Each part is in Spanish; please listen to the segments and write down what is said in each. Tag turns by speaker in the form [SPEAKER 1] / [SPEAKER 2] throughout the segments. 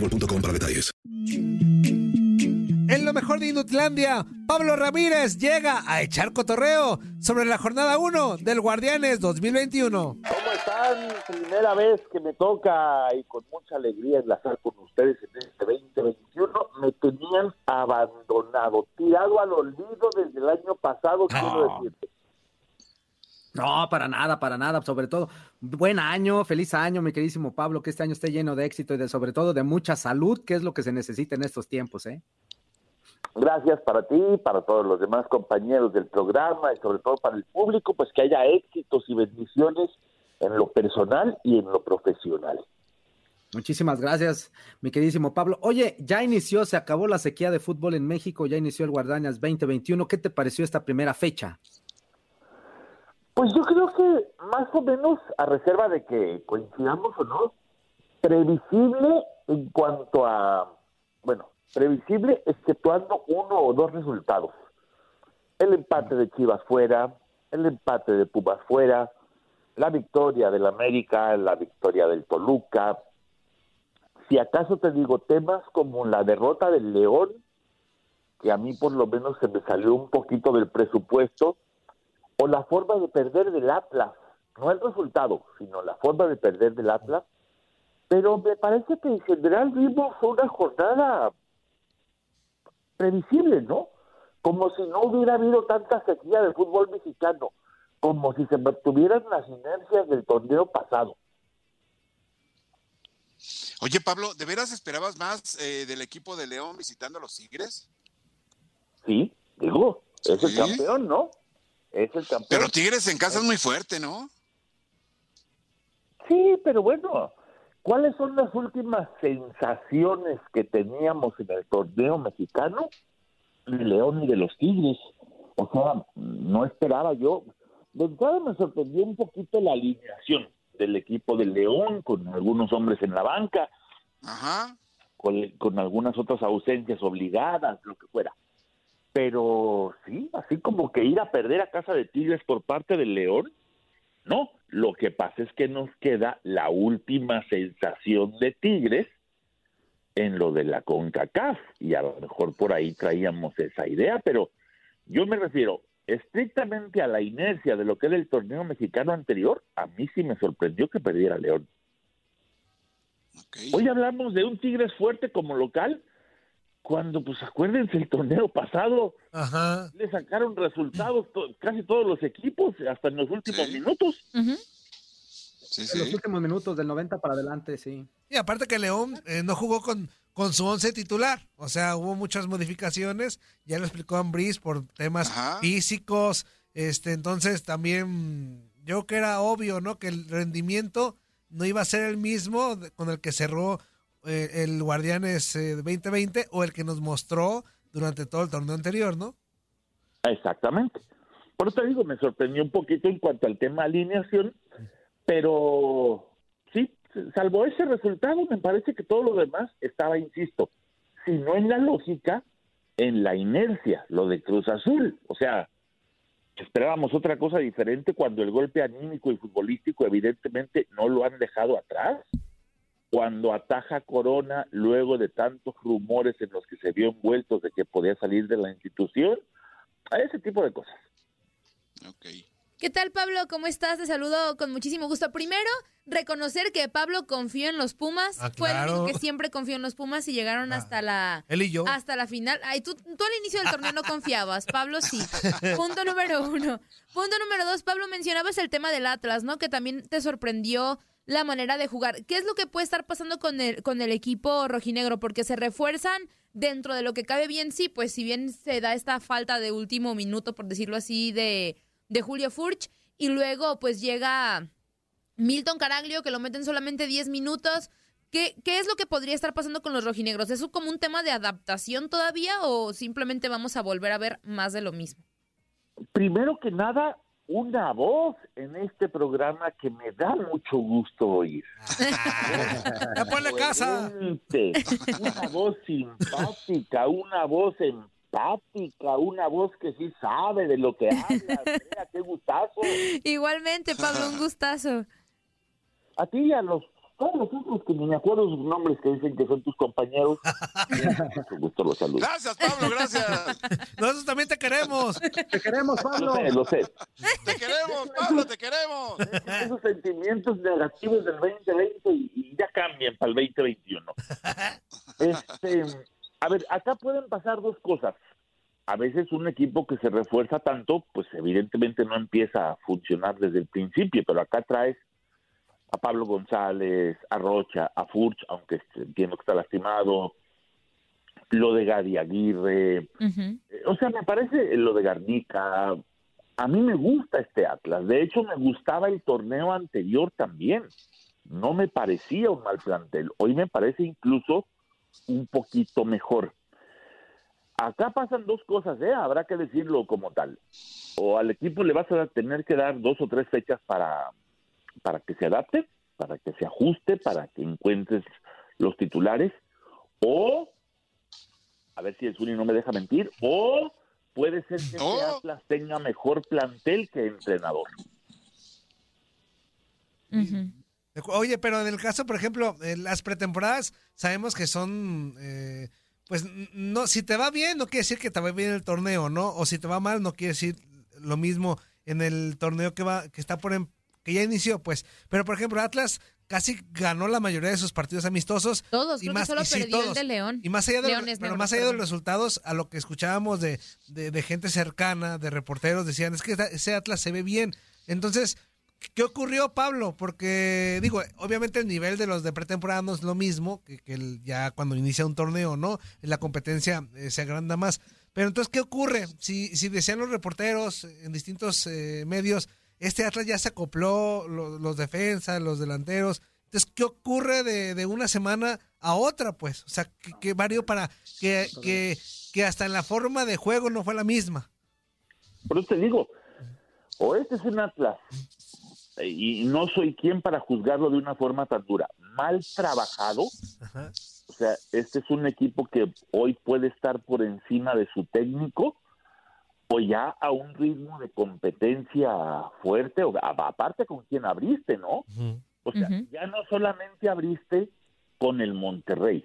[SPEAKER 1] boostmobile.com para detalles.
[SPEAKER 2] En lo mejor de Inutlandia, Pablo Ramírez llega a echar cotorreo sobre la jornada 1 del Guardianes 2021.
[SPEAKER 3] ¿Cómo están? Primera vez que me toca y con mucha alegría enlazar con ustedes en este 2021. Me tenían abandonado, tirado al olvido desde el año pasado, quiero decirte.
[SPEAKER 4] No, para nada, para nada, sobre todo. Buen año, feliz año, mi queridísimo Pablo, que este año esté lleno de éxito y de sobre todo de mucha salud, que es lo que se necesita en estos tiempos, ¿eh?
[SPEAKER 3] Gracias para ti, para todos los demás compañeros del programa y sobre todo para el público, pues que haya éxitos y bendiciones en lo personal y en lo profesional.
[SPEAKER 4] Muchísimas gracias, mi queridísimo Pablo. Oye, ya inició, se acabó la sequía de fútbol en México, ya inició el Guardañas 2021. ¿Qué te pareció esta primera fecha?
[SPEAKER 3] Pues yo creo que más o menos, a reserva de que coincidamos o no, previsible en cuanto a, bueno, previsible exceptuando uno o dos resultados. El empate de Chivas fuera, el empate de Pumas fuera, la victoria del América, la victoria del Toluca. Si acaso te digo temas como la derrota del León, que a mí por lo menos se me salió un poquito del presupuesto, o la forma de perder del Atlas, no el resultado, sino la forma de perder del Atlas, pero me parece que en general vimos una jornada previsible, ¿no? Como si no hubiera habido tanta sequía del fútbol mexicano, como si se mantuvieran las inercias del torneo pasado.
[SPEAKER 5] Oye, Pablo, ¿de veras esperabas más eh, del equipo de León visitando a los Tigres?
[SPEAKER 3] Sí, digo, es el campeón, ¿no? Es el campeón.
[SPEAKER 5] Pero Tigres en casa es muy fuerte, ¿no?
[SPEAKER 3] Sí, pero bueno, ¿cuáles son las últimas sensaciones que teníamos en el torneo mexicano? De León y de los Tigres. O sea, no esperaba yo. De entrada me sorprendió un poquito la alineación del equipo de León, con algunos hombres en la banca,
[SPEAKER 5] Ajá.
[SPEAKER 3] con, con algunas otras ausencias obligadas, lo que fuera. Pero sí, así como que ir a perder a casa de Tigres por parte del León, no. Lo que pasa es que nos queda la última sensación de Tigres en lo de la CONCACAF y a lo mejor por ahí traíamos esa idea, pero yo me refiero estrictamente a la inercia de lo que era el torneo mexicano anterior, a mí sí me sorprendió que perdiera León. Hoy hablamos de un Tigres fuerte como local, cuando, pues acuérdense, el torneo pasado le sacaron resultados to- casi todos los equipos, hasta en los últimos minutos.
[SPEAKER 5] Sí,
[SPEAKER 4] En los últimos minutos del 90 para adelante, sí.
[SPEAKER 2] Y aparte que León eh, no jugó con, con su once titular. O sea, hubo muchas modificaciones. Ya lo explicó Ambris por temas físicos. Este, entonces también yo creo que era obvio, ¿no? Que el rendimiento no iba a ser el mismo con el que cerró eh, el Guardianes eh, 2020 o el que nos mostró durante todo el torneo anterior, ¿no?
[SPEAKER 3] Exactamente. Por eso te digo, me sorprendió un poquito en cuanto al tema alineación, pero sí, salvo ese resultado, me parece que todo lo demás estaba, insisto, si no en la lógica, en la inercia, lo de Cruz Azul. O sea, esperábamos otra cosa diferente cuando el golpe anímico y futbolístico evidentemente no lo han dejado atrás. Cuando ataja Corona luego de tantos rumores en los que se vio envueltos de que podía salir de la institución, a ese tipo de cosas.
[SPEAKER 6] ¿Qué tal, Pablo? ¿Cómo estás? Te saludo con muchísimo gusto. Primero, reconocer que Pablo confió en los Pumas.
[SPEAKER 2] Ah,
[SPEAKER 6] Fue el único que siempre confió en los Pumas y llegaron hasta la
[SPEAKER 2] él y yo.
[SPEAKER 6] hasta la final. Ay, tú, tú al inicio del torneo no confiabas, Pablo sí. Punto número uno. Punto número dos, Pablo, mencionabas el tema del Atlas, ¿no? Que también te sorprendió la manera de jugar. ¿Qué es lo que puede estar pasando con el, con el equipo rojinegro? Porque se refuerzan dentro de lo que cabe bien, sí, pues si bien se da esta falta de último minuto, por decirlo así, de, de Julio Furch, y luego pues llega Milton Caraglio, que lo meten solamente 10 minutos. ¿Qué, ¿Qué es lo que podría estar pasando con los rojinegros? ¿Es como un tema de adaptación todavía o simplemente vamos a volver a ver más de lo mismo?
[SPEAKER 3] Primero que nada, una voz en este programa que me da mucho gusto oír.
[SPEAKER 2] ¡Ya ponle casa!
[SPEAKER 3] Una voz simpática, una voz empática, una voz que sí sabe de lo que habla. Mira, qué gustazo.
[SPEAKER 6] Igualmente, Pablo, un gustazo.
[SPEAKER 3] A ti y a los todos los otros que ni me acuerdo sus nombres que dicen que son tus compañeros. Mucho gusto los saludo.
[SPEAKER 5] Gracias, Pablo, gracias.
[SPEAKER 2] Nosotros también te queremos.
[SPEAKER 4] Te queremos,
[SPEAKER 3] Lo sé, lo sé.
[SPEAKER 5] Te queremos, Pablo, te queremos.
[SPEAKER 3] Esos sentimientos negativos del 2020 y, y ya cambian para el 2021. Este, a ver, acá pueden pasar dos cosas. A veces un equipo que se refuerza tanto, pues evidentemente no empieza a funcionar desde el principio, pero acá traes a Pablo González, a Rocha, a Furch, aunque entiendo que está lastimado, lo de Gadi Aguirre, o sea, me parece lo de Garnica. A mí me gusta este Atlas. De hecho, me gustaba el torneo anterior también. No me parecía un mal plantel. Hoy me parece incluso un poquito mejor. Acá pasan dos cosas, ¿eh? Habrá que decirlo como tal. O al equipo le vas a tener que dar dos o tres fechas para, para que se adapte, para que se ajuste, para que encuentres los titulares. O a ver si el Zuni no me deja mentir, o puede ser que este Atlas tenga mejor plantel que entrenador.
[SPEAKER 2] Oye, pero en el caso, por ejemplo, en las pretemporadas sabemos que son, eh, pues, no, si te va bien no quiere decir que te va bien el torneo, ¿no? O si te va mal no quiere decir lo mismo en el torneo que va, que está por, em- que ya inició, pues. Pero por ejemplo, Atlas casi ganó la mayoría de sus partidos amistosos.
[SPEAKER 6] Todos,
[SPEAKER 2] y
[SPEAKER 6] creo
[SPEAKER 2] más,
[SPEAKER 6] que solo
[SPEAKER 2] y sí,
[SPEAKER 6] perdió el de León.
[SPEAKER 2] Y más allá de, pero más allá de los resultados, a lo que escuchábamos de, de, de gente cercana, de reporteros, decían, es que ese Atlas se ve bien. Entonces, ¿qué ocurrió, Pablo? Porque, digo, obviamente el nivel de los de pretemporada no es lo mismo que, que el- ya cuando inicia un torneo, ¿no? La competencia eh, se agranda más. Pero entonces, ¿qué ocurre? Si, si decían los reporteros en distintos eh, medios, este Atlas ya se acopló, lo- los defensas, los delanteros. Entonces, ¿qué ocurre de, de una semana a otra, pues? O sea, ¿qué, qué varió para que, que, que hasta en la forma de juego no fue la misma?
[SPEAKER 3] Por eso te digo, o este es un Atlas, y no soy quien para juzgarlo de una forma tan dura, mal trabajado, o sea, este es un equipo que hoy puede estar por encima de su técnico, o ya a un ritmo de competencia fuerte, o a- aparte con quien abriste, ¿no? O sea, ya no solamente abriste con el Monterrey,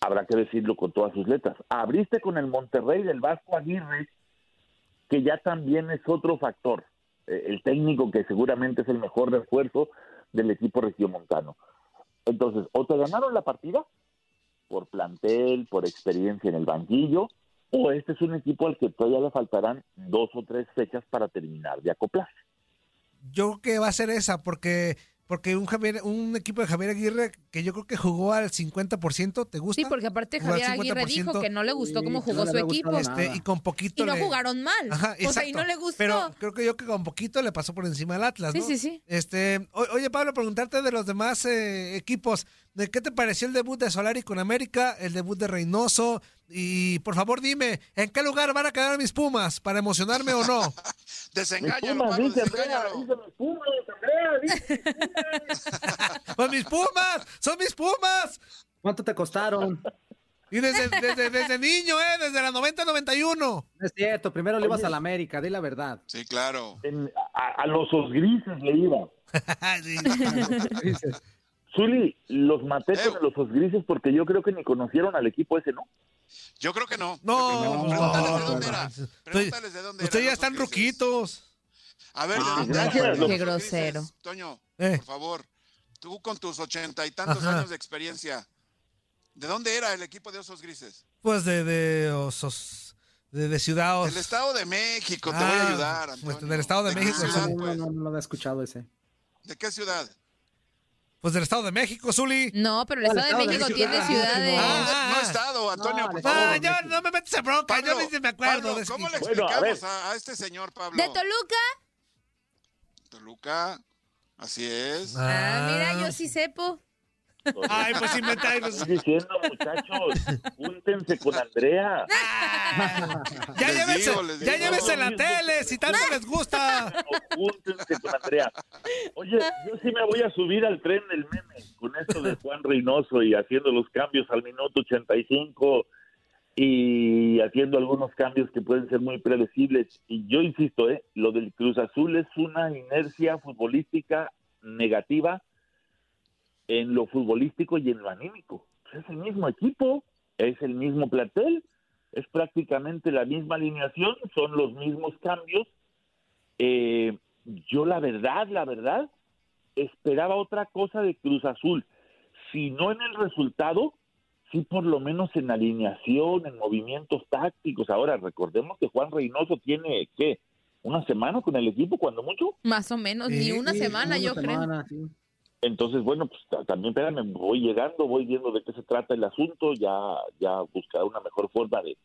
[SPEAKER 3] habrá que decirlo con todas sus letras, abriste con el Monterrey del Vasco Aguirre, que ya también es otro factor, eh, el técnico que seguramente es el mejor refuerzo del equipo regiomontano. Entonces, o te ganaron la partida por plantel, por experiencia en el banquillo, o este es un equipo al que todavía le faltarán dos o tres fechas para terminar de acoplar.
[SPEAKER 2] yo creo que va a ser esa, porque porque un Javier, un equipo de Javier Aguirre que yo creo que jugó al 50%, ¿te gusta?
[SPEAKER 6] Sí, porque aparte Javier Aguirre dijo
[SPEAKER 2] 50%,
[SPEAKER 6] que no le gustó cómo jugó
[SPEAKER 4] no
[SPEAKER 6] su equipo.
[SPEAKER 2] este, y con poquito
[SPEAKER 6] Y no
[SPEAKER 2] le-
[SPEAKER 6] jugaron mal.
[SPEAKER 2] Ajá,
[SPEAKER 6] o sea, y no le gustó.
[SPEAKER 2] Pero creo que yo que con poquito le pasó por encima al Atlas,
[SPEAKER 6] Sí,
[SPEAKER 2] ¿no?
[SPEAKER 6] sí, sí.
[SPEAKER 2] Este, o- oye Pablo, preguntarte de los demás eh, equipos, ¿de qué te pareció el debut de Solari con América, el debut de Reynoso? Y por favor dime, ¿en qué lugar van a quedar mis Pumas? ¿Para emocionarme o no?
[SPEAKER 5] Desengáñalo,
[SPEAKER 3] Pumas,
[SPEAKER 5] Pablo,
[SPEAKER 3] dice Andrea,
[SPEAKER 5] desengáñalo.
[SPEAKER 3] dice mis Pumas, Andrea, dice
[SPEAKER 2] ¡Pues mis Pumas! ¡Son mis Pumas!
[SPEAKER 4] ¿Cuánto te costaron?
[SPEAKER 2] Y desde, desde, desde niño, ¿eh? Desde la 90-91.
[SPEAKER 4] No es cierto, primero le ibas a la América, di la verdad.
[SPEAKER 5] Sí, claro.
[SPEAKER 3] En- a, a los osgrises le iba.
[SPEAKER 2] Sí.
[SPEAKER 3] Zuli, los maté
[SPEAKER 5] Eh.
[SPEAKER 3] con los osgrises porque yo creo que ni conocieron al equipo ese, ¿no?
[SPEAKER 5] Yo creo que no.
[SPEAKER 2] No, no,
[SPEAKER 5] Pregúntales de dónde
[SPEAKER 2] no,
[SPEAKER 5] era. Pregúntales de dónde
[SPEAKER 2] Ustedes ya están
[SPEAKER 5] grises.
[SPEAKER 2] ruquitos.
[SPEAKER 5] A ver, ¿de
[SPEAKER 3] Ah, gracias.
[SPEAKER 6] Qué
[SPEAKER 5] grises?
[SPEAKER 6] grosero.
[SPEAKER 5] Toño,
[SPEAKER 2] Eh.
[SPEAKER 5] por favor. Tú con tus ochenta y tantos
[SPEAKER 2] Ajá.
[SPEAKER 5] años de experiencia. ¿De dónde era el equipo de Osos Grises?
[SPEAKER 2] Pues de, de osos, de, de ciudad. os-
[SPEAKER 5] Del Estado de México. Te voy
[SPEAKER 2] Ah,
[SPEAKER 5] a ayudar,
[SPEAKER 2] pues, del Estado de México,
[SPEAKER 5] ciudad, pues?
[SPEAKER 4] no, no, no lo había escuchado ese.
[SPEAKER 5] ¿De qué ciudad?
[SPEAKER 2] Pues del Estado de México, Zuli.
[SPEAKER 6] No, pero el Estado de México tiene
[SPEAKER 4] Ah,
[SPEAKER 6] ciudades.
[SPEAKER 2] Ah,
[SPEAKER 5] No
[SPEAKER 2] ah.
[SPEAKER 5] Estado, Antonio,
[SPEAKER 4] No,
[SPEAKER 5] por
[SPEAKER 4] del
[SPEAKER 5] favor.
[SPEAKER 2] Ah, yo no me metes en bronca, yo ni me acuerdo
[SPEAKER 5] ¿Cómo le
[SPEAKER 3] a
[SPEAKER 5] explicamos a, a este señor, Pablo?
[SPEAKER 6] ¿De Toluca?
[SPEAKER 5] Toluca. Así es.
[SPEAKER 6] Ah, mira, yo sí sepo.
[SPEAKER 2] Ay, pues inventa. pues-
[SPEAKER 3] Estoy diciendo, muchachos, júntense con Andrea.
[SPEAKER 2] Ya
[SPEAKER 5] Les
[SPEAKER 2] llévense,
[SPEAKER 5] digo,
[SPEAKER 2] ya
[SPEAKER 5] digo.
[SPEAKER 2] llévense la tele, si tanto les gusta.
[SPEAKER 3] Júntense con Andrea. Oye, yo sí me voy a subir al tren del meme con esto de Juan Reynoso y haciendo los cambios al minuto 85 y haciendo algunos cambios que pueden ser muy predecibles. Y yo insisto, ¿eh? lo del Cruz Azul es una inercia futbolística negativa en lo futbolístico y en lo anímico. Es el mismo equipo, es el mismo plantel, es prácticamente la misma alineación, son los mismos cambios. Eh, yo la verdad, la verdad, esperaba otra cosa de Cruz Azul. Si no en el resultado, sí por lo menos en alineación, en movimientos tácticos. Ahora, recordemos que Juan Reynoso tiene, ¿qué? ¿Una semana con el equipo, cuando mucho?
[SPEAKER 6] Más o menos, ni
[SPEAKER 2] Sí,
[SPEAKER 6] una
[SPEAKER 4] Sí,
[SPEAKER 6] semana,
[SPEAKER 4] una
[SPEAKER 6] yo creo.
[SPEAKER 4] semana, sí.
[SPEAKER 3] Entonces, bueno, pues ta- también, espérame, voy llegando, voy viendo de qué se trata el asunto, ya, ya buscar una mejor forma de,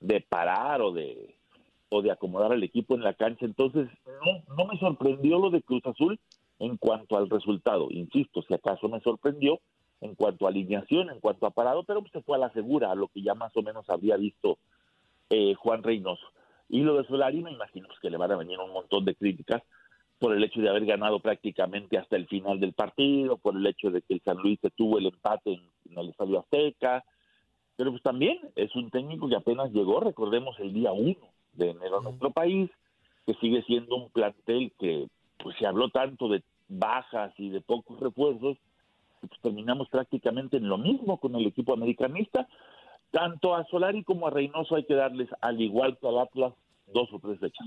[SPEAKER 3] de parar o de, o de acomodar al equipo en la cancha. Entonces, no, no me sorprendió lo de Cruz Azul en cuanto al resultado. Insisto, si acaso me sorprendió en cuanto a alineación, en cuanto a parado, pero pues se fue a la segura, a lo que ya más o menos habría visto eh, Juan Reynoso. Y lo de Solari, me imagino pues, que le van a venir un montón de críticas por el hecho de haber ganado prácticamente hasta el final del partido, por el hecho de que el San Luis se tuvo el empate en, en el Estadio Azteca, pero pues también es un técnico que apenas llegó, recordemos el día 1 de enero a nuestro país, que sigue siendo un plantel que pues se habló tanto de bajas y de pocos refuerzos, pues terminamos prácticamente en lo mismo con el equipo americanista. Tanto a Solari como a Reynoso hay que darles, al igual que al Atlas, dos o tres fechas.